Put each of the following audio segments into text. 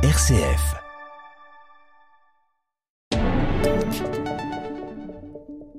RCF.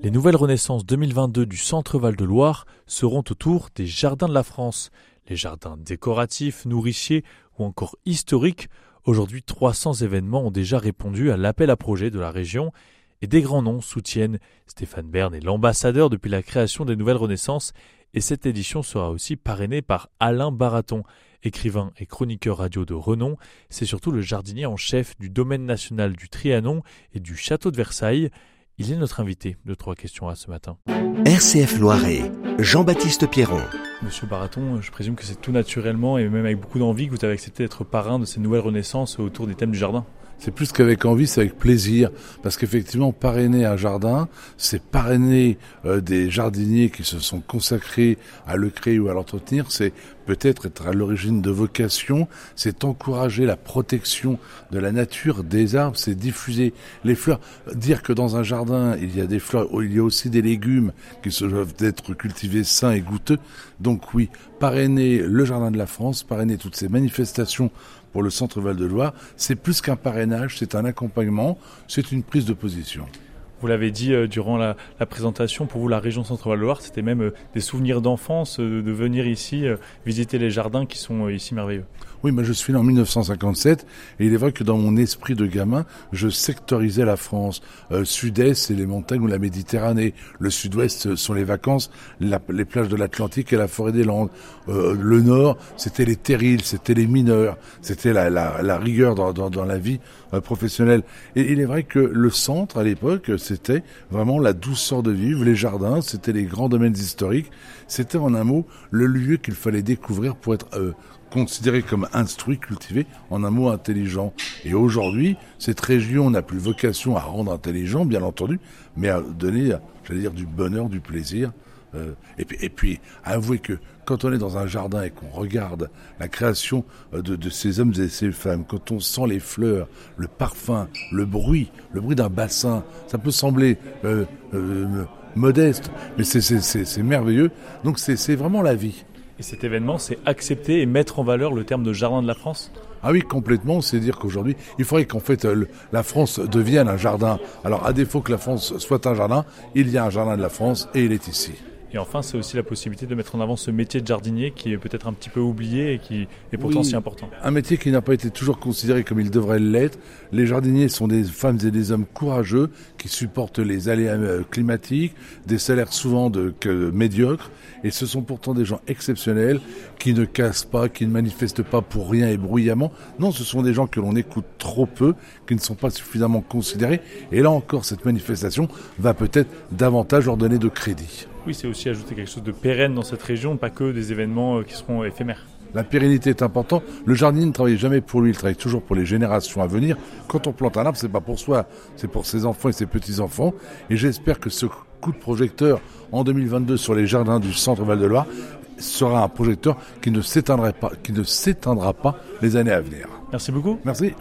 Les nouvelles renaissances 2022 du Centre Val-de-Loire seront autour des Jardins de la France. Les jardins décoratifs, nourriciers ou encore historiques. Aujourd'hui, 300 événements ont déjà répondu à l'appel à projet de la région et des grands noms soutiennent. Stéphane Bern est l'ambassadeur depuis la création des nouvelles renaissances et cette édition sera aussi parrainée par Alain Baraton. Écrivain et chroniqueur radio de renom, c'est surtout le jardinier en chef du domaine national du Trianon et du château de Versailles. Il est notre invité de trois questions à ce matin. RCF Loiret, Jean-Baptiste Pierron. Monsieur Baraton, je présume que c'est tout naturellement et même avec beaucoup d'envie que vous avez accepté d'être parrain de ces nouvelles renaissances autour des thèmes du jardin. C'est plus qu'avec envie, c'est avec plaisir. Parce qu'effectivement, parrainer un jardin, c'est parrainer euh, des jardiniers qui se sont consacrés à le créer ou à l'entretenir. C'est peut-être être à l'origine de vocation. C'est encourager la protection de la nature, des arbres. C'est diffuser les fleurs. Dire que dans un jardin, il y a des fleurs, il y a aussi des légumes qui se doivent être cultivés sains et goûteux. Donc oui, parrainer le jardin de la France, parrainer toutes ces manifestations pour le centre Val-de-Loire, c'est plus qu'un parrainage, c'est un accompagnement, c'est une prise de position. Vous l'avez dit euh, durant la, présentation, pour vous la région Centre-Val-de-Loire, c'était même euh, des souvenirs d'enfance euh, de venir ici visiter les jardins qui sont ici merveilleux. Oui, mais je suis né en 1957 et il est vrai que dans mon esprit de gamin, je sectorisais la France. Sud-Est, c'est les montagnes ou la Méditerranée. Le Sud-Ouest sont les vacances, les plages de l'Atlantique et la forêt des Landes. le Nord, c'était les terrils, c'était les mineurs, c'était la, rigueur dans, dans, dans la vie professionnelle. Et il est vrai que le centre, à l'époque, c'était vraiment la douceur de vivre, les jardins, c'était les grands domaines historiques, c'était en un mot le lieu qu'il fallait découvrir pour être euh, considéré comme instruit, cultivé, en un mot intelligent. Et aujourd'hui, cette région n'a plus vocation à rendre intelligent, bien entendu, mais à donner, j'allais dire, du bonheur, du plaisir, euh, et, puis, et puis, avouez que quand on est dans un jardin et qu'on regarde la création euh, de, ces hommes et ces femmes, quand on sent les fleurs, le parfum, le bruit, le bruit d'un bassin, ça peut sembler euh modeste, mais c'est merveilleux. Donc c'est vraiment la vie. Et cet événement, c'est accepter et mettre en valeur le terme de jardin de la France? Ah oui, complètement. C'est dire qu'aujourd'hui, il faudrait qu'en fait la France devienne un jardin. Alors, à défaut que la France soit un jardin, il y a un jardin de la France et il est ici. Et enfin, c'est aussi la possibilité de mettre en avant ce métier de jardinier qui est peut-être un petit peu oublié et qui est pourtant si important. Un métier qui n'a pas été toujours considéré comme il devrait l'être. Les jardiniers sont des femmes et des hommes courageux qui supportent les aléas euh, climatiques, des salaires souvent de, que, médiocres. Et ce sont pourtant des gens exceptionnels qui ne cassent pas, qui ne manifestent pas pour rien et bruyamment. Non, ce sont des gens que l'on écoute trop peu, qui ne sont pas suffisamment considérés. Et là encore, cette manifestation va peut-être davantage leur donner de crédit. Oui, c'est aussi ajouter quelque chose de pérenne dans cette région, pas que des événements euh, qui seront éphémères. La pérennité est importante. Le jardinier ne travaille jamais pour lui, il travaille toujours pour les générations à venir. Quand on plante un arbre, c'est pas pour soi, c'est pour ses enfants et ses petits-enfants. Et j'espère que ce coup de projecteur en 2022 sur les jardins du centre Val-de-Loire sera un projecteur qui ne s'éteindra pas, qui ne s'éteindra pas les années à venir. Merci beaucoup. Merci.